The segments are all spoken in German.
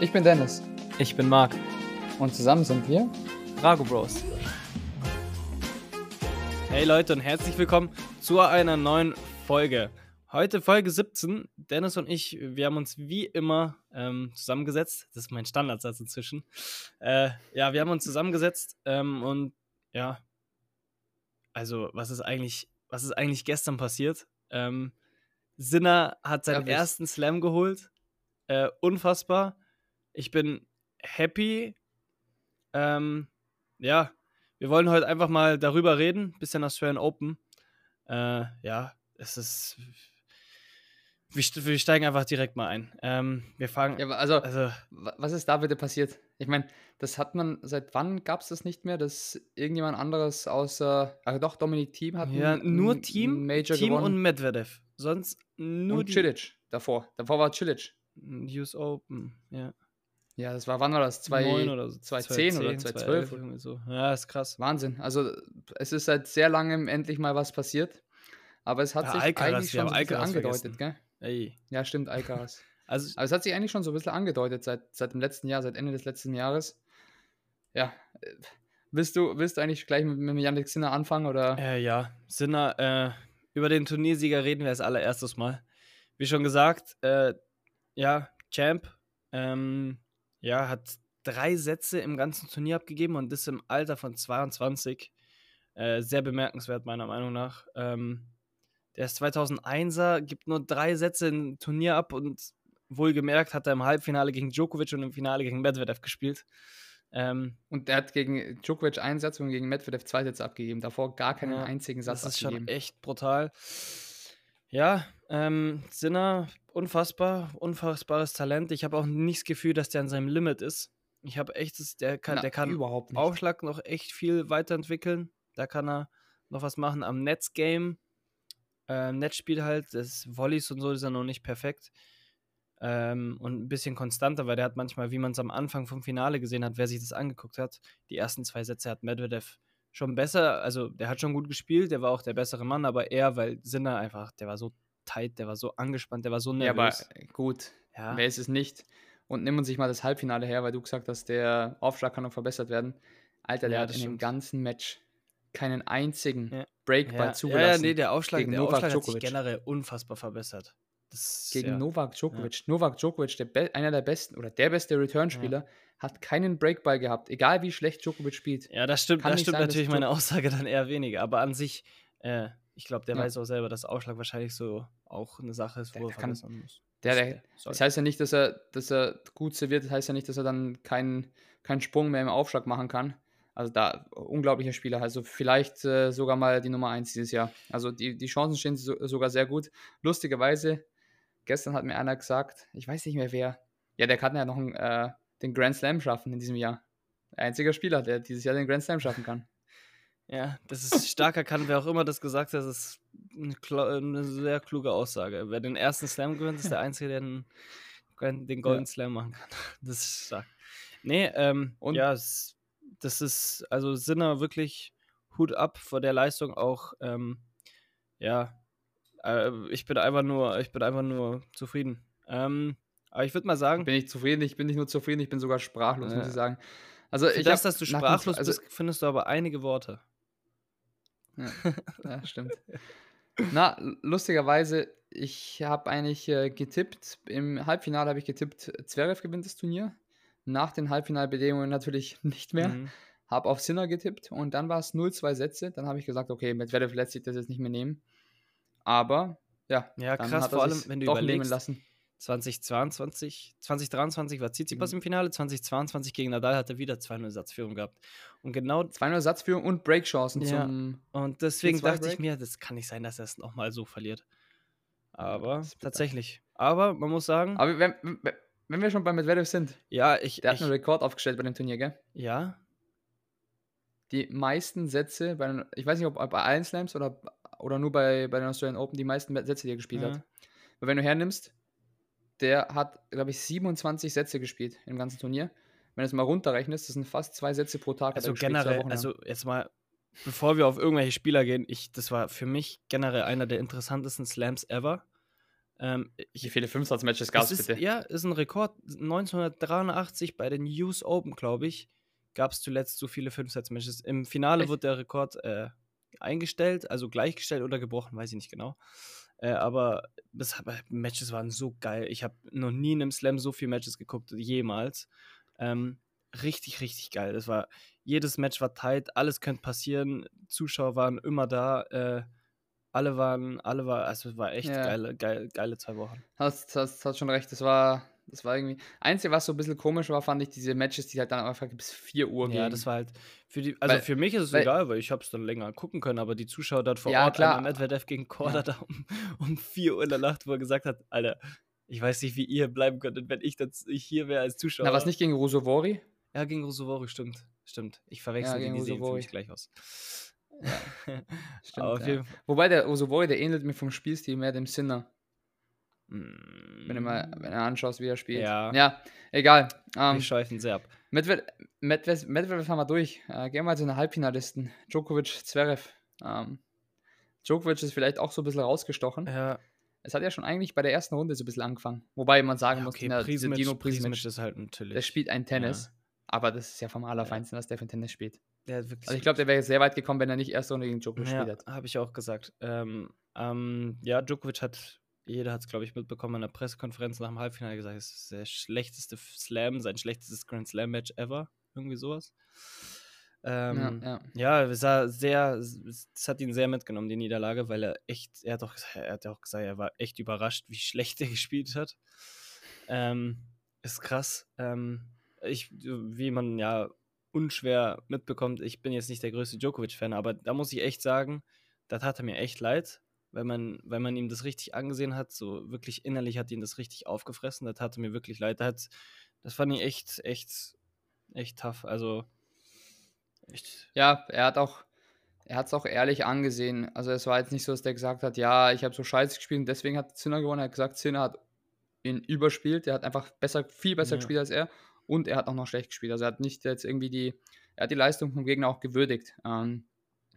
Ich bin Dennis Ich bin Marc. und zusammen sind wir. Drago Bros. Hey Leute und herzlich willkommen zu einer neuen Folge. Heute Folge 17. Dennis und ich, wir haben uns wie immer ähm, zusammengesetzt. Das ist mein Standardsatz inzwischen. Äh, ja, wir haben uns zusammengesetzt ähm, und ja, also was ist eigentlich, was ist eigentlich gestern passiert? Ähm, Sinner hat seinen Erwischt. ersten Slam geholt. Äh, unfassbar. Ich bin happy. Ähm, ja, wir wollen heute einfach mal darüber reden. Bisschen Australian Open. Äh, ja, es ist. Wir, st- wir steigen einfach direkt mal ein. Ähm, wir fangen. Ja, also, also, wa- was ist da bitte passiert? Ich meine, das hat man, seit wann gab es das nicht mehr, dass irgendjemand anderes außer, ach doch, Dominik Thiem hat ja, nur Team, Major Team gewonnen. und Medvedev. Sonst nur und Cilic davor. Davor war Cilic. US Open. Ja. Ja, das war, wann war das? Zwei, Neun oder so. 2010 oder 2012? irgendwie so. Ja, ist krass. Wahnsinn. Also, es ist seit sehr langem endlich mal was passiert. Aber es hat Ja, sich Alcaraz, eigentlich schon so ein bisschen angedeutet, vergessen. gell? Ey. Ja, stimmt, Alcaraz. Also, Aber es hat sich eigentlich schon so ein bisschen angedeutet seit, seit dem letzten Jahr, seit Ende des letzten Jahres. Ja. äh, Willst du, willst du eigentlich gleich mit, mit Yannick Sinner anfangen oder? Äh, ja, Sinner, äh, über den Turniersieger reden wir als allererstes Mal. Wie schon gesagt, äh, ja, Champ, ähm, ja, hat drei Sätze im ganzen Turnier abgegeben und das im Alter von 22. Äh, sehr bemerkenswert, meiner Meinung nach. Ähm, der ist 2001er, gibt nur drei Sätze im Turnier ab und wohlgemerkt hat er im Halbfinale gegen Djokovic und im Finale gegen Medvedev gespielt. Ähm, Und der hat gegen Djokovic einen Satz und gegen Medvedev zwei Sätze abgegeben. Davor gar keinen Ja, einzigen Satz Das ist abgegeben. schon echt brutal. Ja, ähm, Sinner, unfassbar, unfassbares Talent. Ich habe auch nicht das Gefühl, dass der an seinem Limit ist. Ich habe echt, das, der kann, Na, der kann überhaupt nicht. Aufschlag noch echt viel weiterentwickeln. Da kann er noch was machen am Netzgame. Äh, Netzspiel halt, das Volleys und so ist er noch nicht perfekt. Ähm, und ein bisschen konstanter, weil der hat manchmal, wie man es am Anfang vom Finale gesehen hat, wer sich das angeguckt hat, die ersten zwei Sätze hat Medvedev schon besser, also der hat schon gut gespielt, der war auch der bessere Mann, aber er, weil Sinner einfach, der war so tight, der war so angespannt, der war so Ja, aber nervös. gut, Ja, wer ist es nicht? Und nimm uns sich mal das Halbfinale her, weil du gesagt hast, der Aufschlag kann noch verbessert werden. Alter, der Ja, hat in dem stimmt. ganzen Match keinen einzigen Ja. Breakball ja, ja, zugelassen. ja, nee, der Aufschlag, gegen der Novak Aufschlag hat sich Djokovic. generell unfassbar verbessert. Das, gegen ja. Novak Djokovic. Novak Djokovic, der einer der besten oder der beste Return-Spieler, hat keinen Breakball gehabt, egal wie schlecht Djokovic spielt. Ja, das stimmt, Kann das stimmt sein, natürlich meine Aussage dann eher weniger. Aber an sich, äh, ich glaube, der Ja. weiß auch selber, dass Aufschlag wahrscheinlich so auch eine Sache ist, Der- wo er der kann- verbessern muss. Der, Das- der, das heißt ja nicht, dass er, dass er gut serviert, das heißt ja nicht, dass er dann keinen keinen Sprung mehr im Aufschlag machen kann. Also da unglaublicher Spieler, also vielleicht äh, sogar mal die Nummer 1 dieses Jahr. Also die, die Chancen stehen so, sogar sehr gut. Lustigerweise, gestern hat mir einer gesagt, ich weiß nicht mehr wer, ja, der kann ja noch einen, äh, den Grand Slam schaffen in diesem Jahr. Einziger Spieler, der dieses Jahr den Grand Slam schaffen kann. Ja, das ist starker kann, wer auch immer das gesagt hat, das ist eine, eine sehr kluge Aussage. Wer den ersten Slam gewinnt, ist der Einzige, der den, den Golden Slam machen kann. Das ist stark. Nee, ähm, Und- ja, das ist, also Sinner wirklich Hut ab vor der Leistung auch, ähm, ja, äh, ich bin einfach nur, ich bin einfach nur zufrieden. Ähm, aber ich würde mal sagen, Bin ich zufrieden? Ich bin nicht nur zufrieden, ich bin sogar sprachlos, muss Ja. ich sagen. Also für ich das, hab dass du sprachlos also, bist, findest du aber einige Worte. Ja, ja stimmt. Na, lustigerweise, ich habe eigentlich äh, getippt, im Halbfinale habe ich getippt, Zverev gewinnt das Turnier. Nach den Halbfinalbedingungen natürlich nicht mehr. Mhm. Habe auf Sinner getippt und dann war es 0-2 Sätze. Dann habe ich gesagt, okay, Medvedev lässt sich das jetzt nicht mehr nehmen. Aber, ja, Ja, krass, vor allem, wenn du überlegst, lassen. 2022, 2023 war Tsitsipas Mhm. im Finale, 2022 gegen Nadal hat er wieder 2-0 Satzführung gehabt. Und genau, 2-0 Satzführung und Breakchancen Ja. zum. und deswegen 4-2 dachte ich mir, das kann nicht sein, dass er es nochmal so verliert. Aber tatsächlich. Aber man muss sagen, Aber wenn, wenn- wir schon bei Medvedev sind, ja, ich, der hat ich einen Rekord aufgestellt bei dem Turnier, gell? ja, die meisten Sätze, bei ich weiß nicht, ob bei allen Slams oder, oder nur bei, bei den Australian Open, die meisten Sätze, die er gespielt Ja. hat. Weil wenn du hernimmst, der hat, glaube ich, 27 Sätze gespielt im ganzen Turnier. Wenn du es mal runterrechnest, das sind fast zwei Sätze pro Tag. also generell, also jetzt mal, bevor wir auf irgendwelche Spieler gehen, ich, das war für mich generell einer der interessantesten Slams ever. Ähm, Wie ich, viele Fünfsatz-Matches gab es ist, bitte? ja, ist ein Rekord. 1983 bei den US Open, glaube ich, gab es zuletzt so viele Fünfsatz-Matches. Im Finale Echt? wurde der Rekord äh, eingestellt, also gleichgestellt oder gebrochen, weiß ich nicht genau. Äh, aber das, Matches waren so geil. Ich habe noch nie in einem Slam so viele Matches geguckt, jemals. Ähm, richtig, richtig geil. Das war, jedes Match war tight, alles könnte passieren. Zuschauer waren immer da. Äh, alle waren, alle war, also es war echt Ja. geile, geile, geile zwei Wochen. Hast, hast, hast schon recht, das war, das war irgendwie. Einzige, was so ein bisschen komisch war, fand ich diese Matches, die halt dann einfach bis 4 Uhr Ja, gingen. das war halt für die, also Weil- für mich ist es weil- egal, weil ich habe es dann länger gucken können, aber die Zuschauer dort vor Ja, Ort, klar. Medvedev gegen Korda da um, um 4 Uhr in der Nacht, wo er gesagt hat, Alter, ich weiß nicht, wie ihr bleiben könntet, wenn ich, das, ich hier wäre als Zuschauer. Na, was nicht gegen Rusovori? Ja, gegen Rusovori, stimmt. Stimmt. Ich verwechsel Ja, die, gegen die sehen für mich gleich aus. Stimmt, ja. Fall. Wobei der Rusovori, der ähnelt mir vom Spielstil mehr dem Sinner, wenn du mal wenn du anschaust, wie er spielt. Ja. Ja, egal. Ähm, Wir schweifen sehr ab. Medved Medved Medvedev haben wir durch. Äh, gehen wir zu den Halbfinalisten. Djokovic, Zverev. Ähm, Djokovic ist vielleicht auch so ein bisschen rausgestochen. Ja, Es hat ja schon eigentlich bei der ersten Runde so ein bisschen angefangen. Wobei man sagen ja muss, okay, Prismic, Dino Prismic ist halt natürlich. der spielt ein Tennis. Aber das ist ja vom Allerfeinsten, dass der für ein Tennis spielt. Wirklich Also ich glaube, der wäre sehr weit gekommen, wenn er nicht erste Runde gegen Djokovic Ja, gespielt hat. habe ich auch gesagt. Ähm, ähm, ja, Djokovic hat, jeder hat es, glaube ich, mitbekommen in der Pressekonferenz nach dem Halbfinale gesagt, es ist der schlechteste Slam, sein schlechtestes Grand Slam-Match ever. Irgendwie sowas. Ähm, ja, ja. ja, es war sehr, es hat ihn sehr mitgenommen, die Niederlage, weil er echt, er hat auch, er hat auch gesagt, er war echt überrascht, wie schlecht er gespielt hat. Ähm, ist krass. Ähm, ich, wie man ja unschwer mitbekommt, ich bin jetzt nicht der größte Djokovic-Fan, aber da muss ich echt sagen, da tat er mir echt leid, weil man, weil man ihm das richtig angesehen hat, so wirklich innerlich hat ihn das richtig aufgefressen, da tat er mir wirklich leid. Da hat, das fand ich echt, echt, echt tough. Also, echt, Ja, er hat auch, er hat es auch ehrlich angesehen. Also es war jetzt nicht so, dass der gesagt hat, ja, ich habe so scheiße gespielt und deswegen hat Zinner gewonnen. Er hat gesagt, Zinner hat ihn überspielt. Er hat einfach besser, viel besser Ja. gespielt als er und er hat auch noch schlecht gespielt. Also er hat nicht jetzt irgendwie die, er hat die Leistung vom Gegner auch gewürdigt. Ähm,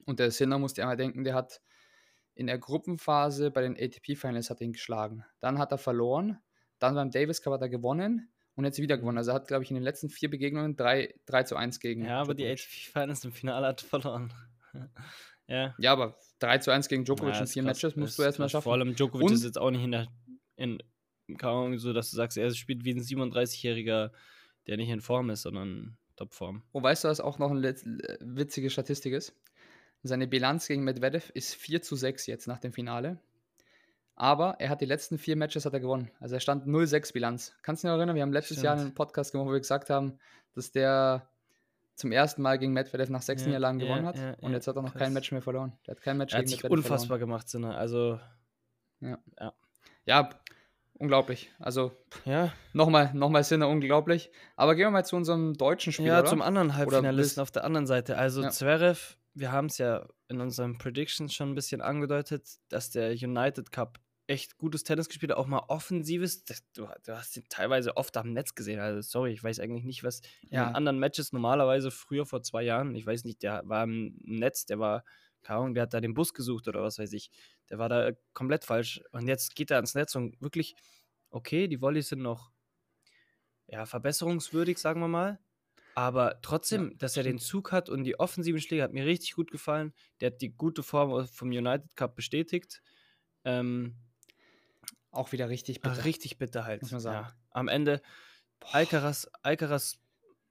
und der Sinner musste einmal denken, der hat in der Gruppenphase bei den ATP-Finals hat er ihn geschlagen. Dann hat er verloren. Dann beim Davis Cup hat er gewonnen und jetzt wieder Mhm. gewonnen. Also er hat, glaube ich, in den letzten vier Begegnungen 3, 3 zu 1 gegen. ja, aber die Djokovic. ATP-Finals im Finale hat verloren. ja. Ja, aber 3 zu 1 gegen Djokovic Ja, in vier krass, Matches musst du erstmal schaffen. Vor allem Djokovic Und- ist jetzt auch nicht in der, in, Ahnung, so, dass du sagst, er spielt wie ein 37-Jähriger, der nicht in Form ist, sondern Topform. Und weißt du, was auch noch eine äh, witzige Statistik ist? Seine Bilanz gegen Medvedev ist 4 zu 6 jetzt nach dem Finale. Aber er hat die letzten vier Matches hat er gewonnen. Also er stand 0-6 Bilanz. Kannst du dich noch erinnern? Wir haben letztes Jahr Stimmt. einen Podcast gemacht, wo wir gesagt haben, dass der zum ersten Mal gegen Medvedev nach sechs Ja, Niederlagen ja, gewonnen hat. ja, und ja, jetzt hat er noch krass. kein Match mehr verloren. Der hat kein Match Er hat sich Medvedev unfassbar gemacht, Sinne. Also, Ja, unglaublich. Also ja. nochmal, nochmal Sinne, unglaublich. Aber gehen wir mal zu unserem deutschen Spieler. Ja, oder? zum anderen Halbfinalisten auf der anderen Seite. Also Ja. Zverev, wir haben es ja in unseren Predictions schon ein bisschen angedeutet, dass der United Cup echt gutes Tennis gespielt hat, auch mal offensives. Du, du hast ihn teilweise oft am Netz gesehen. Also sorry, ich weiß eigentlich nicht, was in Ja. den anderen Matches normalerweise früher vor zwei Jahren, ich weiß nicht, der war im Netz, der war, keine Ahnung, der hat da den Bus gesucht oder was weiß ich. Der war da komplett falsch. Und jetzt geht er ans Netz und wirklich, okay, die Volleys sind noch ja, verbesserungswürdig, sagen wir mal. Aber trotzdem, dass er den Zug hat und die offensiven Schläge hat mir richtig gut gefallen. Der hat die gute Form vom United Cup bestätigt. Ähm, Auch wieder richtig bitter. richtig bitter halt. muss man sagen. Ja. Am Ende Alcaraz, Alcaraz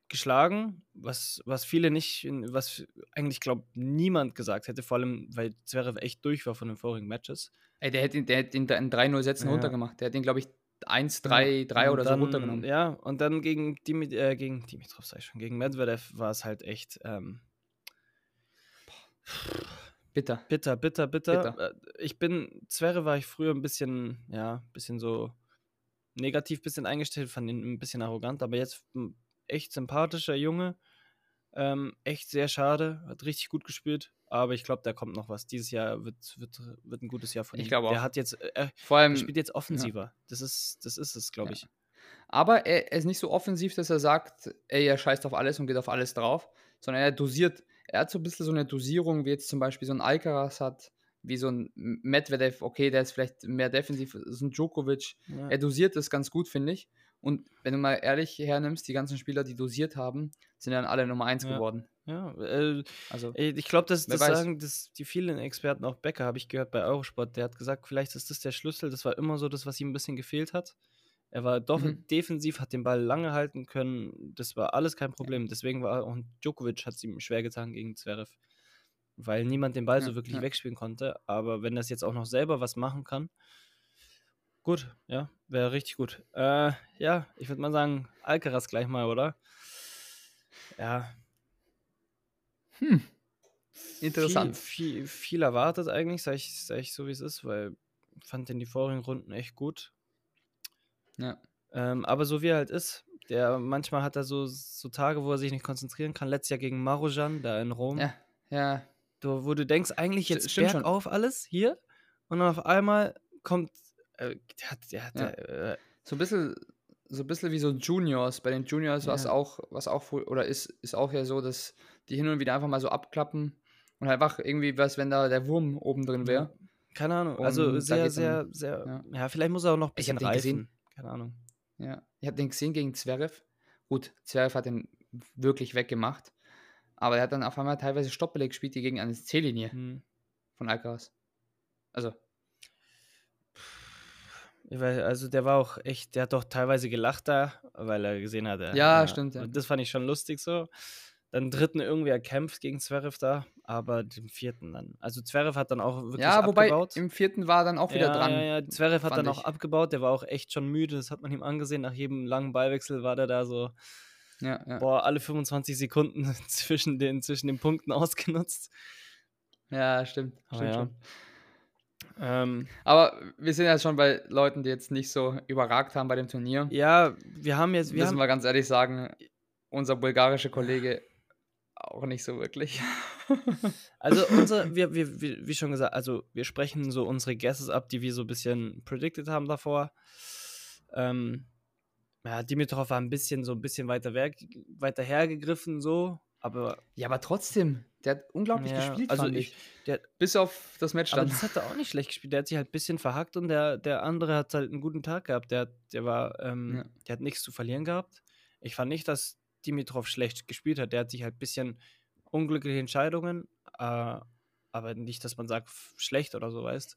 geschlagen, was, was viele nicht, was eigentlich, glaube niemand gesagt hätte, vor allem, weil Zverev echt durch war von den vorigen Matches. Ey, der hätte ihn, der hätte ihn in 3-0 Sätzen Ja. runtergemacht. Der hat ihn, glaube ich, 1, 3, 3 Und oder dann, so runtergenommen. Ja, und dann gegen, Dimit äh, gegen Dimitrov, sag ich schon, gegen Medvedev war es halt echt ähm, Bitter. bitter, bitter, bitter. Bitter. Äh, Ich bin, Zverev war ich früher ein bisschen, ja, ein bisschen so negativ bisschen eingestellt, fand ihn ein bisschen arrogant, aber jetzt ein echt sympathischer Junge. Ähm, echt sehr schade, hat richtig gut gespielt, aber ich glaube, da kommt noch was. Dieses Jahr wird, wird, wird ein gutes Jahr von Ich ihm. glaube Der auch. hat jetzt, äh, er Vor allem, spielt jetzt offensiver. Das ist, das ist es, glaube Ja. ich. aber er, er ist nicht so offensiv, dass er sagt, ey, er scheißt auf alles und geht auf alles drauf, sondern er dosiert. Er hat so ein bisschen so eine Dosierung, wie jetzt zum Beispiel so ein Alcaraz hat, wie so ein Medvedev, okay, der ist vielleicht mehr defensiv, so ein Djokovic, Ja. er dosiert das ganz gut, finde ich. Und wenn du mal ehrlich hernimmst, die ganzen Spieler, die dosiert haben, sind dann alle Nummer 1 Ja. geworden. Ja, äh, Also, Ich glaube, das, das sagen das die vielen Experten, auch Becker habe ich gehört bei Eurosport, der hat gesagt, vielleicht ist das der Schlüssel. Das war immer so das, was ihm ein bisschen gefehlt hat. Er war doch Mhm. defensiv, hat den Ball lange halten können. Das war alles kein Problem. Deswegen war auch Djokovic hat es ihm schwer getan gegen Zverev, weil niemand den Ball Ja, so wirklich ja. wegspielen konnte. Aber wenn das jetzt auch noch selber was machen kann, gut, ja, wäre richtig gut. Äh, ja, ich würde mal sagen, Alcaraz gleich mal, oder? Ja, hm. Interessant. viel, viel, viel erwartet eigentlich, sag ich, sag ich so wie es ist, weil ich fand den die vorigen Runden echt gut. Ja. Ähm, aber so wie er halt ist, der manchmal hat er so, so Tage, wo er sich nicht konzentrieren kann. Letztes Jahr gegen Marujan, da in Rom, Ja, ja. du, wo du denkst, eigentlich jetzt stimmt schon. bergauf alles hier und dann auf einmal kommt, äh, der hat, der hat, Ja. äh, So ein bisschen, so ein bisschen wie so Juniors. Bei den Juniors war es Ja. auch, was auch oder ist, ist auch ja so, dass die hin und wieder einfach mal so abklappen und halt einfach irgendwie was, wenn da der Wurm oben drin wäre. keine Ahnung, also Und da sehr, sehr, dann- sehr, ja. ja. vielleicht muss er auch noch ein Ich bisschen den reifen. gesehen. Keine Ahnung. Ja. Ich habe den gesehen gegen Zverev. Gut, Zverev hat den wirklich weggemacht. Aber er hat dann auf einmal teilweise Stoppbälle gespielt, die gegen eine C-Linie Hm. von Alcaraz. Also, Ich weiß, also der war auch echt, der hat doch teilweise gelacht da, weil er gesehen hat. er- Ja, stimmt, ja. und Das fand ich schon lustig so. Dann dritten irgendwie erkämpft gegen Zverev da, aber den vierten dann. Also Zverev hat dann auch wirklich ja, wobei abgebaut. im vierten war dann auch wieder ja, dran. Ja, ja, Zverev hat dann auch ich. abgebaut, der war auch echt schon müde, das hat man ihm angesehen. Nach jedem langen Ballwechsel war der da so, Ja, ja. boah, alle 25 Sekunden zwischen den, zwischen den Punkten ausgenutzt. ja stimmt. Stimmt ja. schon. Ähm, Aber wir sind ja schon bei Leuten, die jetzt nicht so überragt haben bei dem Turnier. ja, wir haben jetzt, wir Müssen wir ganz ehrlich sagen, unser bulgarischer Kollege auch nicht so wirklich. Also unser, wir, wir, wir, wie schon gesagt, also wir sprechen so unsere Guesses ab, die wir so ein bisschen predicted haben davor. Ähm, ja, Dimitrov war ein bisschen so ein bisschen weiter, weg, weiter hergegriffen, so, aber, ja, aber trotzdem, der hat unglaublich Ja, gespielt, also ich- ich. der- Bis auf das Match aber dann. das hat er auch nicht schlecht gespielt. Der hat sich halt ein bisschen verhackt und der, der andere hat halt einen guten Tag gehabt. Der, hat- der war, ähm, Ja. der hat nichts zu verlieren gehabt. Ich fand nicht, dass Dimitrov schlecht gespielt hat. Der hat sich halt ein bisschen unglückliche Entscheidungen, äh, aber nicht, dass man sagt, schlecht oder so, weißt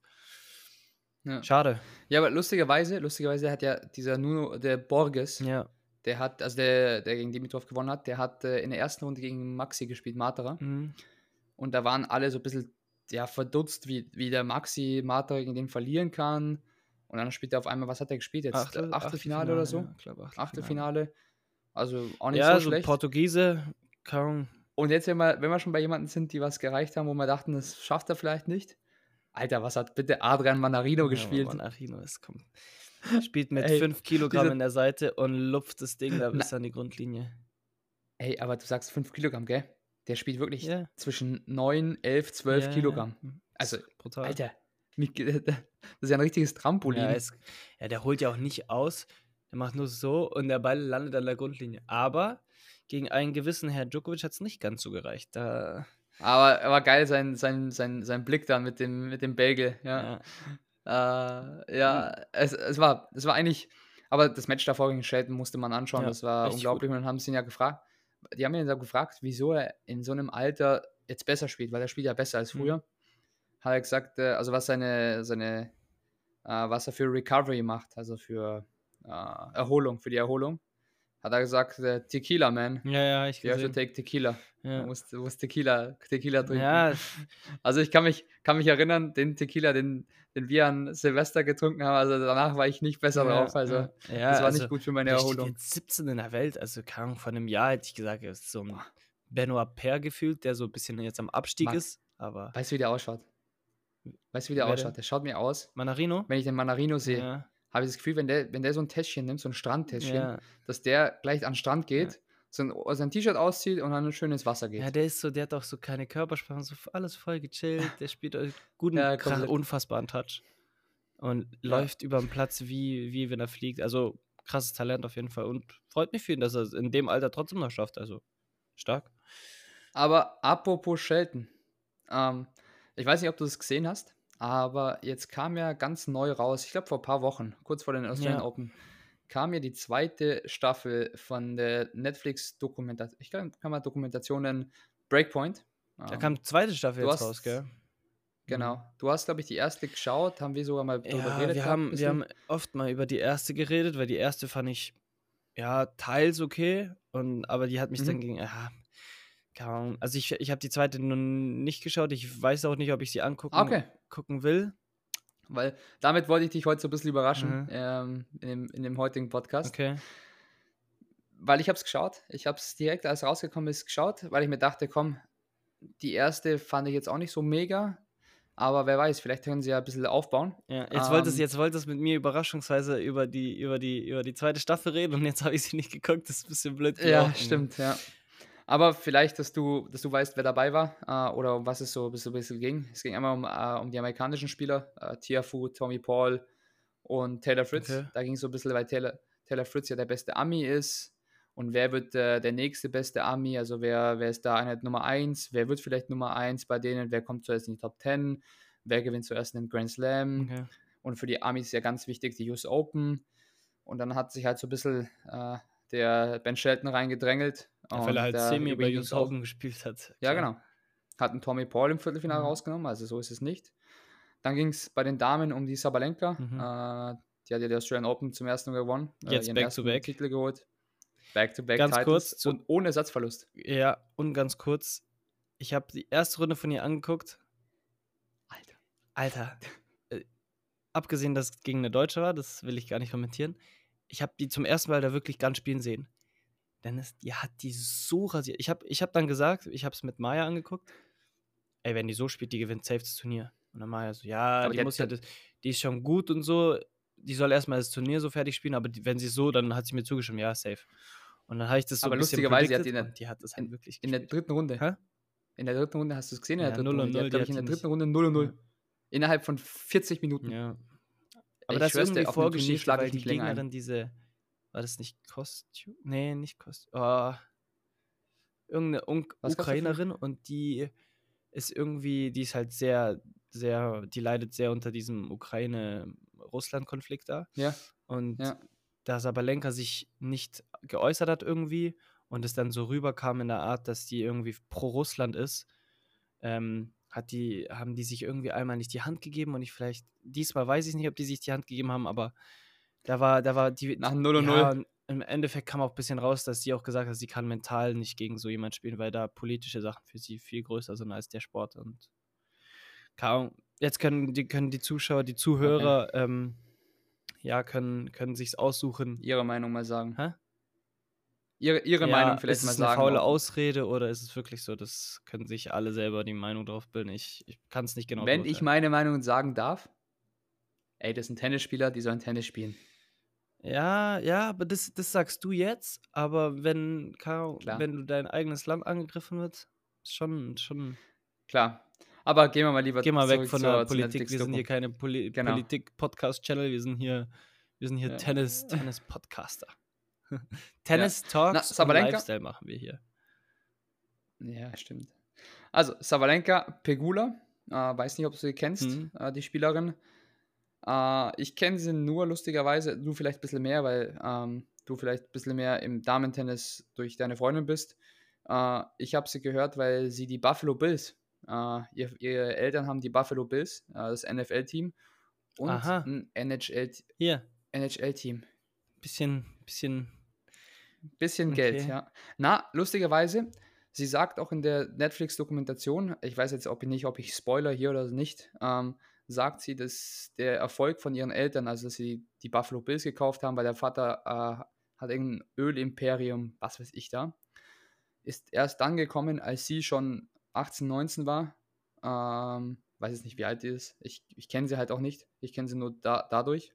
Ja. Schade. ja, aber lustigerweise, lustigerweise hat ja dieser Nuno, der Borges, Ja. Der hat, also der, der gegen Dimitrov gewonnen hat, der hat äh, in der ersten Runde gegen Maxi gespielt, Matera. Mhm. Und da waren alle so ein bisschen ja, verdutzt, wie, wie der Maxi Matera gegen den verlieren kann. Und dann spielt er auf einmal, was hat er gespielt jetzt? Achtel- Achtelfinale oder so? Ja, ich glaube Achtelfinale. Achtelfinale. Also auch nicht Ja, so so schlecht. Portugiese, kaum. Und jetzt, wenn wir, wenn wir schon bei jemandem sind, die was gereicht haben, wo wir dachten, das schafft er vielleicht nicht. Alter, was hat bitte Adrian Manarino gespielt? Ja, Manarino ist kommt. Spielt mit Ey, 5 Kilogramm in der Seite und lupft das Ding da bis an die Grundlinie. Ey, aber du sagst 5 Kilogramm, gell? Der spielt wirklich Ja. zwischen 9, 11, 12 Ja, ja, Kilogramm. ja. Also, brutal. Alter, das ist ja ein richtiges Trampolin. Ja, es, ja, der holt ja auch nicht aus. Der macht nur so und der Ball landet an der Grundlinie. Aber gegen einen gewissen Herr Djokovic hat es nicht ganz so gereicht. Da, Aber, aber geil, sein, sein, sein, sein Blick dann mit dem, mit dem Belgel. Ja, ja. Äh, ja es, es, war, es war eigentlich, aber das Match davor gegen Shelton musste man anschauen, Ja, das war unglaublich. Und dann haben sie ihn ja gefragt, die haben ihn ja gefragt, wieso er in so einem Alter jetzt besser spielt, weil er spielt ja besser als Mhm. früher. Hat er gesagt, äh, also was seine, seine äh, was er für Recovery macht, also für äh, Erholung, für die Erholung, hat er gesagt, äh, Tequila, man. ja, ja, ich You gesehen. take Tequila. Du Ja. musst, du musst Tequila, Tequila trinken. Ja, Also ich kann mich, kann mich erinnern, den Tequila, den, den wir an Silvester getrunken haben, also danach war ich nicht besser ja, drauf. Also ja. Das war also, nicht gut für meine Erholung. jetzt 17 in der Welt, also Ahnung, vor einem Jahr hätte ich gesagt, er ist so ein Benoit Paire gefühlt, der so ein bisschen jetzt am Abstieg Max, ist. Aber Weißt du, wie der ausschaut? Weißt du, wie der ausschaut? Der schaut mir aus, Manarino? wenn ich den Manarino sehe, Ja, habe ich das Gefühl, wenn der, wenn der so ein Täschchen nimmt, so ein Strandtäschchen, ja. dass der gleich an den Strand geht, sein, sein T-Shirt auszieht und dann schön ins Wasser geht. Ja, der ist so, der hat auch so keine Körpersprache, so alles voll gechillt, der spielt einen guten, Ja, krach, unfassbaren Touch und Ja. läuft über den Platz wie, wie wenn er fliegt. Also krasses Talent auf jeden Fall und freut mich für ihn, dass er es in dem Alter trotzdem noch schafft. Also stark. Aber apropos Shelton, ähm, Ich weiß nicht, ob du das gesehen hast, aber jetzt kam ja ganz neu raus, ich glaube vor ein paar Wochen, kurz vor den Australian Ja. Open, kam ja die zweite Staffel von der Netflix-Dokumentation, ich glaube, kann man Dokumentationen Breakpoint. Da Ähm, kam die zweite Staffel jetzt hast- raus, gell? Genau. Du hast, glaube ich, die erste geschaut, haben wir sogar mal Ja, geredet. wir haben, wir haben oft mal über die erste geredet, weil die erste fand ich ja teils okay, und, aber die hat mich dann Mhm. gegen. Ja, keine. Also ich, ich habe die zweite nun nicht geschaut. Ich weiß auch nicht, ob ich sie angucken Okay. gucken will. Weil damit wollte ich dich heute so ein bisschen überraschen Mhm. ähm, in, dem, in dem heutigen Podcast. Okay. Weil ich habe es geschaut. Ich habe es direkt, als rausgekommen ist, geschaut, weil ich mir dachte, komm, die erste fand ich jetzt auch nicht so mega. Aber wer weiß, vielleicht können sie ja ein bisschen aufbauen. Ja, jetzt wolltest Ähm, jetzt wolltest mit mir überraschungsweise über die, über die, über die zweite Staffel reden und jetzt habe ich sie nicht geguckt. Das ist ein bisschen blöd. Ja, gelaufen. stimmt, ja. Aber vielleicht, dass du, dass du weißt, wer dabei war äh, oder um was es so ein bisschen, ein bisschen ging. Es ging einmal um, äh, um die amerikanischen Spieler, äh, Tiafu, Tommy Paul und Taylor Fritz. Okay. Da ging es so ein bisschen, weil Taylor, Taylor Fritz ja der beste Ami ist. Und wer wird äh, der nächste beste Ami? Also wer, wer ist da Einheit Nummer 1? Wer wird vielleicht Nummer 1 bei denen? Wer kommt zuerst in die Top 10? Wer gewinnt zuerst einen Grand Slam? Okay. Und für die Amis ist ja ganz wichtig die US Open. Und dann hat sich halt so ein bisschen äh, der Ben Shelton reingedrängelt. Ja, weil er halt Und, äh, Semi über. Open gespielt hat. Ja, genau. Hat einen Tommy Paul im Viertelfinale Mhm. rausgenommen, also so ist es nicht. Dann ging es bei den Damen um die Sabalenka. Mhm. Äh, die hat ja die Australian Open zum ersten Mal gewonnen. äh, Jetzt ihren back to ersten back. Titel geholt. Back-to-back Ganz Titles kurz zu- und ohne Ersatzverlust. Ja, und ganz kurz, ich habe die erste Runde von ihr angeguckt. Alter. Alter, äh, abgesehen, dass es gegen eine Deutsche war, das will ich gar nicht kommentieren. Ich habe die zum ersten Mal da wirklich ganz spielen sehen. Dennis, die hat die so rasiert. Ich habe ich hab dann gesagt, ich habe es mit Maya angeguckt. Ey, wenn die so spielt, die gewinnt safe das Turnier. Und dann Maya so, ja, die, die hat- muss ja, das, die ist schon gut und so. Die soll erstmal das Turnier so fertig spielen, aber die, wenn sie so, dann hat sie mir zugestimmt, ja, safe. Und dann habe ich das so Aber ein bisschen lustigerweise hat die der- die hat das halt wirklich In der gespielt. dritten Runde. Hä? In der dritten Runde hast du es gesehen? In der Ja, dritten 0 und Runde. Die 0, hat, glaub die ich, in hat der dritten. Runde 0 und 0. Ja. Innerhalb von 40 Minuten. Ja. Ich Aber das ist irgendwie Vorgeschichte, weil ich die ein. Gegnerin diese, war das nicht Kostüm? Nee, nicht Kostüm. Oh, irgendeine Un Was Ukrainerin und die ist irgendwie, die ist halt sehr, sehr, die leidet sehr unter diesem Ukraine-Russland-Konflikt da. Ja. Und Ja. da Sabalenka sich nicht geäußert hat irgendwie und es dann so rüberkam in der Art, dass die irgendwie pro Russland ist, ähm, hat die, haben die sich irgendwie einmal nicht die Hand gegeben und ich vielleicht, diesmal weiß ich nicht, ob die sich die Hand gegeben haben, aber da war, da war die. Nach 0 und ja, 0. und Im Endeffekt kam auch ein bisschen raus, dass sie auch gesagt hat, sie kann mental nicht gegen so jemand spielen, weil da politische Sachen für sie viel größer sind als der Sport. Und Ahnung, jetzt können die, können die Zuschauer, die Zuhörer, ähm, ja, können, können sich's aussuchen. Ihre Meinung mal sagen. Hä? Ihre, ihre Ja, Meinung vielleicht ist mal es eine sagen. faule Ausrede oder ist es wirklich so? Das können sich alle selber die Meinung drauf bilden. Ich, ich kann es nicht genau Wenn ich meine Meinung sagen darf, ey, das sind Tennisspieler, die sollen Tennis spielen. Ja, ja, aber das, das sagst du jetzt, aber wenn, Klar. wenn du dein eigenes Land angegriffen wird, ist schon, schon. Klar. Aber gehen wir mal lieber Geh mal weg von zur- der Politik. Wir sind hier keine Poli Genau. Politik-Podcast-Channel, wir sind hier, wir sind hier Ja. Tennis, Tennis-Podcaster. Tennis-Talks und Sabalenka? Lifestyle machen wir hier. Ja, stimmt. Also, Savalenka Pegula, äh, weiß nicht, ob du sie kennst, Mhm. äh, die Spielerin. Äh, ich kenne sie nur lustigerweise, du vielleicht ein bisschen mehr, weil ähm, du vielleicht ein bisschen mehr im Damentennis durch deine Freundin bist. Äh, ich habe sie gehört, weil sie die Buffalo Bills, äh, ihr, ihre Eltern haben die Buffalo Bills, äh, das NFL-Team, und Aha. ein NHL-Team. NHL bisschen, bisschen. Bisschen Geld, Okay. ja. Na, lustigerweise, sie sagt auch in der Netflix-Dokumentation, ich weiß jetzt ob ich nicht, ob ich Spoiler hier oder nicht, ähm, sagt sie, dass der Erfolg von ihren Eltern, also dass sie die Buffalo Bills gekauft haben, weil der Vater äh, hat irgendein Ölimperium, was weiß ich da, ist erst dann gekommen, als sie schon 18, 19 war. Ähm, weiß jetzt nicht, wie alt die ist. Ich, ich kenne sie halt auch nicht. Ich kenne sie nur da, dadurch.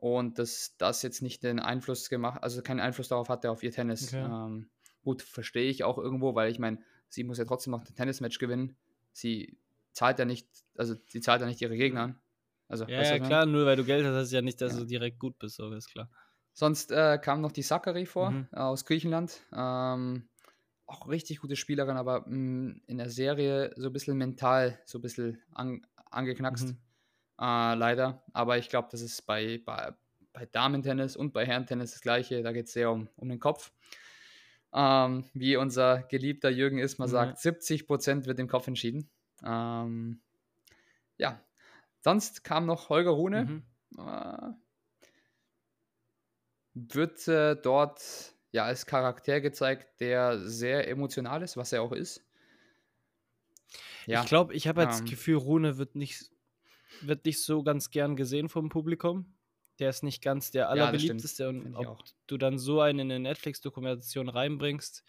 Und dass das jetzt nicht den Einfluss gemacht, also keinen Einfluss darauf hatte auf ihr Tennis. Okay. Ähm, gut, verstehe ich auch irgendwo, weil ich meine, sie muss ja trotzdem noch ein Tennismatch gewinnen. Sie zahlt ja nicht, also sie zahlt ja nicht ihre Gegner an. Also, Ja, ja klar, nur weil du Geld hast, heißt ja nicht, dass Ja. du direkt gut bist, so ist klar. Sonst äh, kam noch die Sakari vor Mhm. äh, aus Griechenland. Ähm, auch richtig gute Spielerin, aber mh, mm, in der Serie so ein bisschen mental, so ein bisschen an, angeknackst. Mhm. Äh, leider. Aber ich glaube, das ist bei, bei, bei Damen-Tennis und bei Herren-Tennis das Gleiche. Da geht es sehr um, um den Kopf. Ähm, wie unser geliebter Jürgen Ismer mhm. sagt, 70 Prozent wird im Kopf entschieden. Ähm, ja, sonst kam noch Holger Rune. Mhm. Äh, wird äh, dort ja als Charakter gezeigt, der sehr emotional ist, was er auch ist. Ja, ich glaube, ich habe jetzt ähm, das Gefühl, Rune wird nicht, wird nicht so ganz gern gesehen vom Publikum. Der ist nicht ganz der allerbeliebteste ja, und ob du dann so einen in eine Netflix-Dokumentation reinbringst.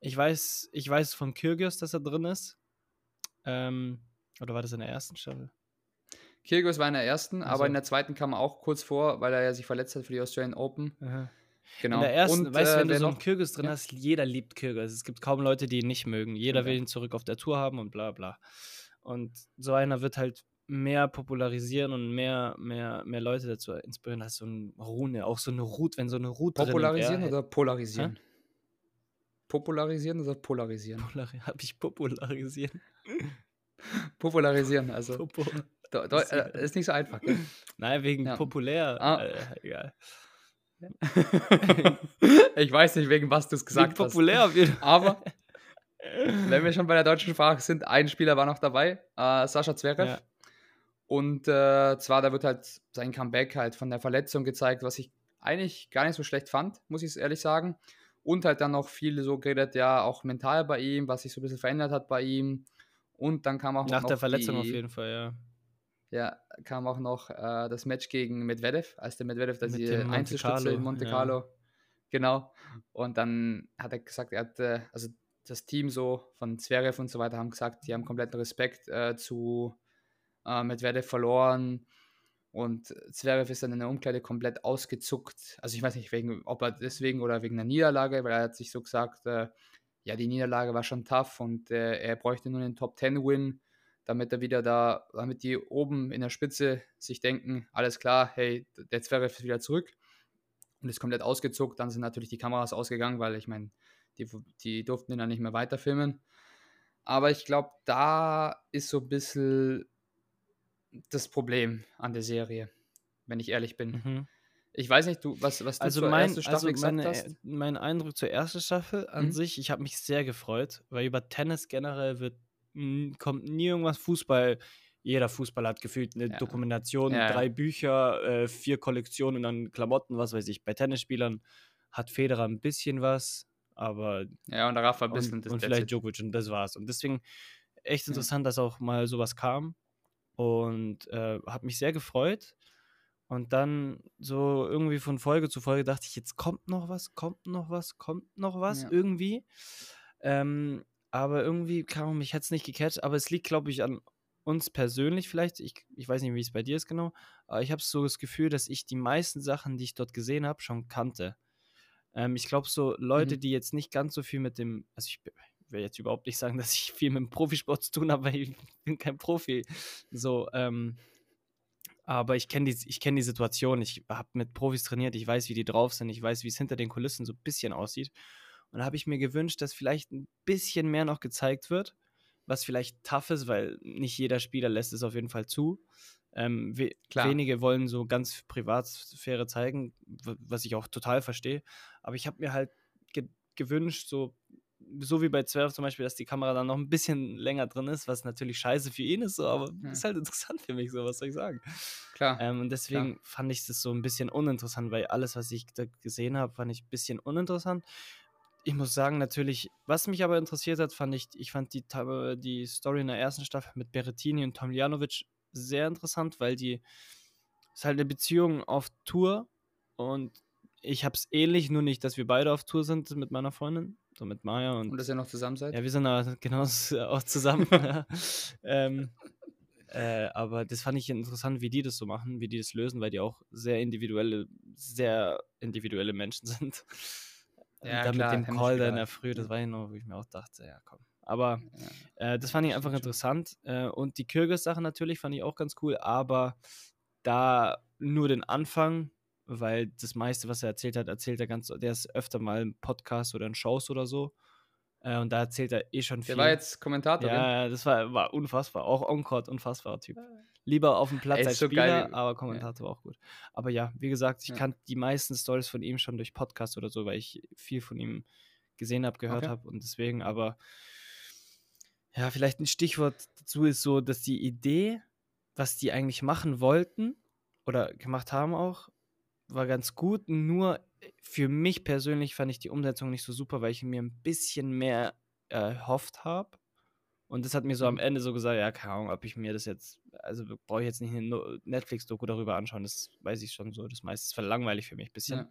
Ich weiß, ich weiß von Kyrgios, dass er drin ist. Ähm, oder war das in der ersten Staffel? Kyrgios war in der ersten, also. aber in der zweiten kam er auch kurz vor, weil er ja sich verletzt hat für die Australian Open. Aha. Genau. In der ersten, und, weißt du, wenn äh, du so einen Kyrgios drin ja. hast, jeder liebt Kyrgios. Es gibt kaum Leute, die ihn nicht mögen. Jeder ja. will ihn zurück auf der Tour haben und bla bla. Und so einer wird halt mehr popularisieren und mehr, mehr, mehr Leute dazu inspirieren als so ein Rune. Auch so eine Route, wenn so eine Route Popularisieren oder polarisieren? Hä? Popularisieren oder polarisieren? Polari Habe ich popularisieren? Popularisieren, also. Popo. Äh, ist nicht so einfach. Gell? Nein, wegen ja. populär. Ah. Äh, egal. ich weiß nicht, wegen was du es gesagt wegen populär hast. Populär Aber wenn wir schon bei der deutschen Sprache sind, ein Spieler war noch dabei, äh, Sascha Zverev. Ja. Und äh, zwar, da wird halt sein Comeback halt von der Verletzung gezeigt, was ich eigentlich gar nicht so schlecht fand, muss ich ehrlich sagen. Und halt dann noch viel so geredet, ja, auch mental bei ihm, was sich so ein bisschen verändert hat bei ihm. Und dann kam auch Nach der Verletzung die, auf jeden Fall, ja. Ja, kam auch noch äh, das Match gegen Medvedev, als der Medvedev da die Einzelstütze in Monte Carlo. Ja. Genau. Und dann hat er gesagt, er hat, äh, also das Team so von Zverev und so weiter haben gesagt, die haben kompletten Respekt äh, zu äh, Medvedev verloren. Und Zverev ist dann in der Umkleide komplett ausgezuckt. Also ich weiß nicht, wegen, ob er deswegen oder wegen der Niederlage, weil er hat sich so gesagt, äh, ja, die Niederlage war schon tough und äh, er bräuchte nur einen Top-10-Win damit er wieder da, damit die oben in der Spitze sich denken, alles klar, hey, der Zverev ist wieder zurück und ist komplett ausgezuckt. Dann sind natürlich die Kameras ausgegangen, weil ich meine, die, die durften ihn dann nicht mehr weiterfilmen. Aber ich glaube, da ist so ein bisschen das Problem an der Serie, wenn ich ehrlich bin. Mhm. Ich weiß nicht, du, was, was du also zur mein, ersten Staffel also meine, gesagt hast. Mein Eindruck zur ersten Staffel an mhm. sich, ich habe mich sehr gefreut, weil über Tennis generell wird kommt nie irgendwas Fußball. Jeder Fußballer hat gefühlt eine ja. Dokumentation, ja. drei Bücher, äh, vier Kollektionen und dann Klamotten, was weiß ich. Bei Tennisspielern hat Federer ein bisschen was, aber. Ja, und Rafa ein bisschen. Und, und vielleicht Djokovic und das war's. Und deswegen echt interessant, ja. dass auch mal sowas kam und äh, habe mich sehr gefreut. Und dann so irgendwie von Folge zu Folge dachte ich, jetzt kommt noch was, kommt noch was, kommt noch was ja. irgendwie. Ähm, aber irgendwie kam mich jetzt nicht gecatcht, aber es liegt, glaube ich, an uns persönlich vielleicht. Ich, ich weiß nicht, wie es bei dir ist genau, aber ich habe so das Gefühl, dass ich die meisten Sachen, die ich dort gesehen habe, schon kannte. Ähm, ich glaube, so Leute, mhm. die jetzt nicht ganz so viel mit dem, also ich will jetzt überhaupt nicht sagen, dass ich viel mit dem Profisport zu tun habe, weil ich bin kein Profi. So, ähm, aber ich kenne die, kenn die Situation, ich habe mit Profis trainiert, ich weiß, wie die drauf sind, ich weiß, wie es hinter den Kulissen so ein bisschen aussieht. Und da habe ich mir gewünscht, dass vielleicht ein bisschen mehr noch gezeigt wird, was vielleicht tough ist, weil nicht jeder Spieler lässt es auf jeden Fall zu. Ähm, we wenige wollen so ganz Privatsphäre zeigen, was ich auch total verstehe. Aber ich habe mir halt ge gewünscht, so, so wie bei 12 zum Beispiel, dass die Kamera dann noch ein bisschen länger drin ist, was natürlich scheiße für ihn ist, so, aber ja. ist halt interessant für mich, so was soll ich sagen. Klar. Ähm, und deswegen klar. fand ich das so ein bisschen uninteressant, weil alles, was ich da gesehen habe, fand ich ein bisschen uninteressant ich muss sagen, natürlich, was mich aber interessiert hat, fand ich, ich fand die, die Story in der ersten Staffel mit Berettini und Tomljanovic sehr interessant, weil die ist halt eine Beziehung auf Tour und ich habe es ähnlich, nur nicht, dass wir beide auf Tour sind mit meiner Freundin, so mit Maya und. Und dass ihr noch zusammen seid? Ja, wir sind aber genau auch zusammen. ähm, äh, aber das fand ich interessant, wie die das so machen, wie die das lösen, weil die auch sehr individuelle, sehr individuelle Menschen sind. Ja, dann klar, mit dem Call da in der Früh, das war ja noch, wo ich mir auch dachte, ja komm. Aber ja, äh, das fand ich einfach interessant. Äh, und die Kyrgyz-Sache natürlich fand ich auch ganz cool, aber da nur den Anfang, weil das meiste, was er erzählt hat, erzählt er ganz, der ist öfter mal im Podcast oder in Shows oder so. Äh, und da erzählt er eh schon Der viel. war jetzt Kommentator, ja, ja, das war, war unfassbar. Auch Encore, unfassbarer Typ. Lieber auf dem Platz Ey, als so Spieler, geil. aber Kommentator war auch gut. Aber ja, wie gesagt, ich Ja. kannte die meisten Stories von ihm schon durch Podcasts oder so, weil ich viel von ihm gesehen habe, gehört Okay. habe und deswegen, aber ja, vielleicht ein Stichwort dazu ist so, dass die Idee, was die eigentlich machen wollten oder gemacht haben auch, war ganz gut, nur für mich persönlich fand ich die Umsetzung nicht so super, weil ich mir ein bisschen mehr erhofft habe. Und das hat mir so am Mhm. Ende so gesagt, ja, keine Ahnung, ob ich mir das jetzt, also brauche ich jetzt nicht eine Netflix-Doku darüber anschauen, das weiß ich schon so, das meiste ist langweilig für mich ein bisschen. Ja.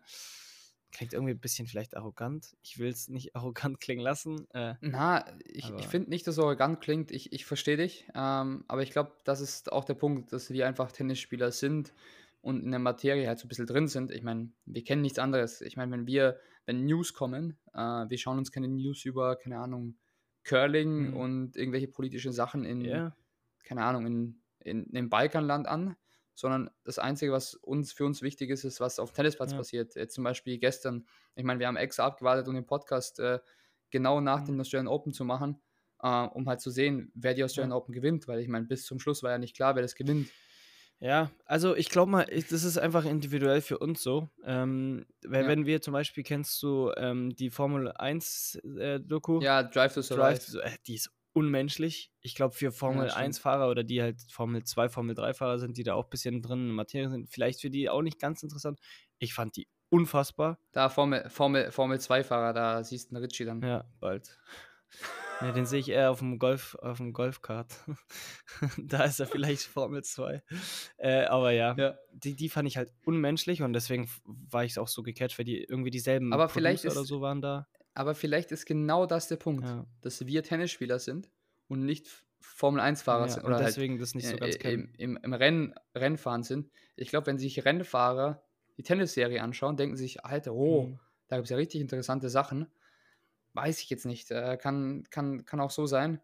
Klingt irgendwie ein bisschen vielleicht arrogant. Ich will es nicht arrogant klingen lassen. Äh, Na, ich, ich finde nicht, dass es arrogant klingt. Ich, ich verstehe dich. Ähm, aber ich glaube, das ist auch der Punkt, dass wir einfach Tennisspieler sind und in der Materie halt so ein bisschen drin sind. Ich meine, wir kennen nichts anderes. Ich meine, wenn wir, wenn News kommen, äh, wir schauen uns keine News über, keine Ahnung, Curling Mhm. und irgendwelche politischen Sachen in, ja, keine Ahnung, in, in, in einem Balkanland an, sondern das Einzige, was uns für uns wichtig ist, ist, was auf dem Tennisplatz Ja. passiert. Jetzt zum Beispiel gestern, ich meine, wir haben extra abgewartet, um den Podcast äh, genau nach Mhm. dem Australian Open zu machen, äh, um halt zu sehen, wer die Australian Open gewinnt, weil ich meine, bis zum Schluss war ja nicht klar, wer das gewinnt. Ja, also ich glaube mal, ich, das ist einfach individuell für uns so. Ähm, weil Ja. wenn wir zum Beispiel, kennst du ähm, die Formel 1 äh, Doku? Ja, Drive to Survive. Drive, äh, die ist unmenschlich. Ich glaube, für Formel stimmt. 1-Fahrer oder die halt Formel 2, Formel 3-Fahrer sind, die da auch ein bisschen drin in der Materie sind, vielleicht für die auch nicht ganz interessant. Ich fand die unfassbar. Da Formel, Formel, Formel 2-Fahrer, da siehst du einen Ritchie dann. Ja, bald. Ja, den sehe ich eher auf dem Golf, auf dem Golfkart. da ist er vielleicht Formel 2. Äh, aber ja, Ja. die, die fand ich halt unmenschlich und deswegen war ich auch so gecatcht, weil die irgendwie dieselben Aber vielleicht Producer oder ist- so waren da. Aber vielleicht ist genau das der Punkt, Ja. dass wir Tennisspieler sind und nicht Formel 1-Fahrer Ja, sind. und Oder halt deswegen das nicht so äh, ganz äh, kennen. im, im, im Rennen, Rennfahren sind. Ich glaube, wenn sich Rennfahrer die Tennisserie anschauen, denken sie sich, Alter, oh, Mhm. da gibt es ja richtig interessante Sachen. Weiß ich jetzt nicht. Äh, kann, kann, kann auch so sein.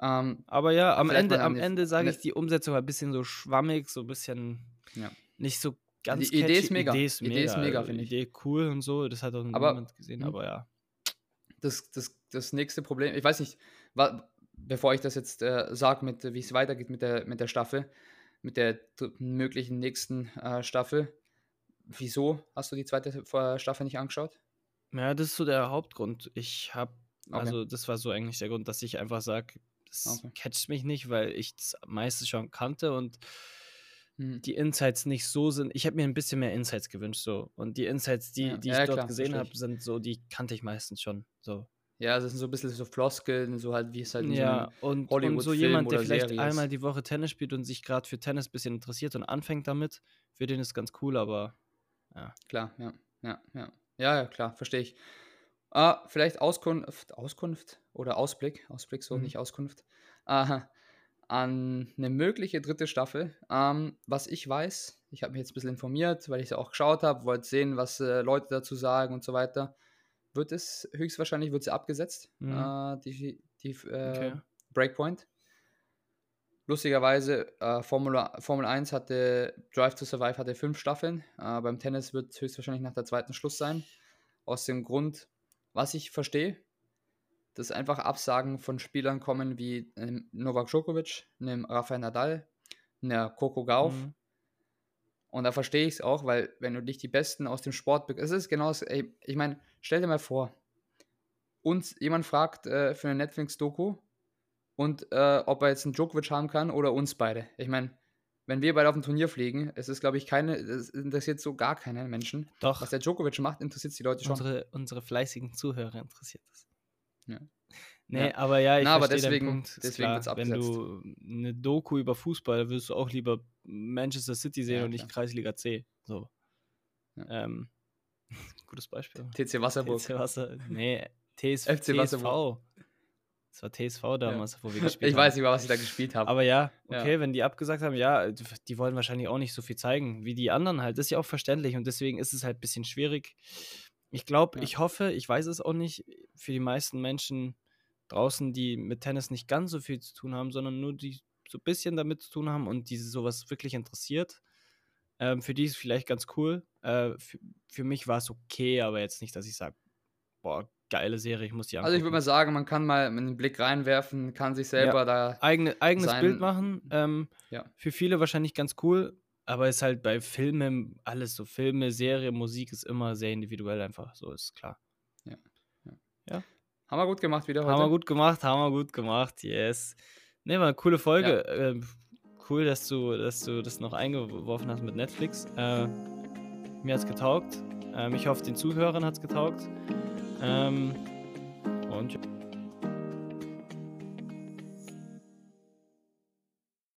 Ähm, Aber ja, am Ende, am Ende sage ich, die Umsetzung war ein bisschen so schwammig, so ein bisschen Ja. nicht so ganz Die Idee ist mega. Idee ist Idee mega, ist mega, finde ich. Idee cool und so, das hat auch Aber- niemand gesehen, Mhm. aber ja. das, das, das nächste Problem, ich weiß nicht, wa, bevor ich das jetzt äh, sage, mit, wie es weitergeht mit der, mit der Staffel, mit der möglichen nächsten äh, Staffel, wieso hast du die zweite äh, Staffel nicht angeschaut? Ja, das ist so der Hauptgrund. Ich habe, Okay. also das war so eigentlich der Grund, dass ich einfach sage, das Okay. catcht mich nicht, weil ich das meiste schon kannte und Hm. die Insights nicht so sind. Ich habe mir ein bisschen mehr Insights gewünscht, so. Und die Insights, die, Ja, die ja, ich dort klar, gesehen habe, sind so, die kannte ich meistens schon. So. Ja, das sind so ein bisschen so Floskeln, so halt, wie es halt in Ja, so einem und, und so jemand, der vielleicht Serie einmal die Woche Tennis spielt und sich gerade für Tennis ein bisschen interessiert und anfängt damit, für den ist ganz cool, aber Klar, ja, ja, ja. Ja, ja, klar, verstehe ich. Ah, vielleicht Auskunft, Auskunft oder Ausblick, Ausblick so, Mhm. nicht Auskunft, äh, an eine mögliche dritte Staffel. Ähm, was ich weiß, ich habe mich jetzt ein bisschen informiert, weil ich es auch geschaut habe, wollte sehen, was äh, Leute dazu sagen und so weiter. Wird es höchstwahrscheinlich wird sie abgesetzt, Mhm. äh, die, die äh, Okay. Breakpoint. Lustigerweise, äh, Formula, Formel 1 hatte, Drive to Survive hatte fünf Staffeln. Äh, beim Tennis wird höchstwahrscheinlich nach der zweiten Schluss sein. Aus dem Grund, was ich verstehe, dass einfach Absagen von Spielern kommen wie einem Novak Djokovic, einem Rafael Nadal, einer Coco Gauff. Mhm. Und da verstehe ich es auch, weil wenn du dich die Besten aus dem Sport, es ist genau das, ey, ich meine, stell dir mal vor, uns jemand fragt äh, für eine Netflix-Doku und äh, ob er jetzt einen Djokovic haben kann oder uns beide. Ich meine, wenn wir beide auf ein Turnier fliegen, es ist, glaube ich, keine, es interessiert so gar keinen Menschen. Doch, Was der Djokovic macht, interessiert die Leute schon. unsere, unsere fleißigen Zuhörer interessiert das. Ja. Nee, Ja. aber ja, ich Na, aber deswegen- Punkt. Deswegen klar, wird's Wenn abgesetzt. du eine Doku über Fußball willst du auch lieber Manchester City sehen Ja, und nicht klar. Kreisliga C. So. Ja. Ähm, gutes Beispiel. TC Wasserburg. TSV Wasser. Nee, TS, FC TSV. Wasserburg. Das war TSV damals, wo wir gespielt Ich haben. weiß nicht mal, was ich da gespielt habe. Aber ja, Ja. okay, wenn die abgesagt haben, ja, die wollen wahrscheinlich auch nicht so viel zeigen wie die anderen halt. Das ist ja auch verständlich und deswegen ist es halt ein bisschen schwierig. Ich glaube, Ja. ich hoffe, ich weiß es auch nicht, für die meisten Menschen draußen, die mit Tennis nicht ganz so viel zu tun haben, sondern nur die so ein bisschen damit zu tun haben und die sowas wirklich interessiert. Ähm, für die ist es vielleicht ganz cool. Äh, für, für mich war es okay, aber jetzt nicht, dass ich sage, boah, geile Serie, ich muss die Also ich würde angucken. mal sagen, man kann mal einen Blick reinwerfen, kann sich selber da Eigene, eigenes sein- Bild machen. Ähm, Ja. Für viele wahrscheinlich ganz cool, aber ist halt bei Filmen alles so. Filme, Serie, Musik ist immer sehr individuell einfach, so ist klar. haben wir gut gemacht wieder heute. Haben wir gut gemacht, haben wir gut gemacht, yes. Ne, war eine coole Folge. Ähm, cool, dass du, dass du das noch eingeworfen hast mit Netflix. Äh, mir hat's getaugt. Ähm, ich hoffe, den Zuhörern hat's getaugt. Ähm, und ja.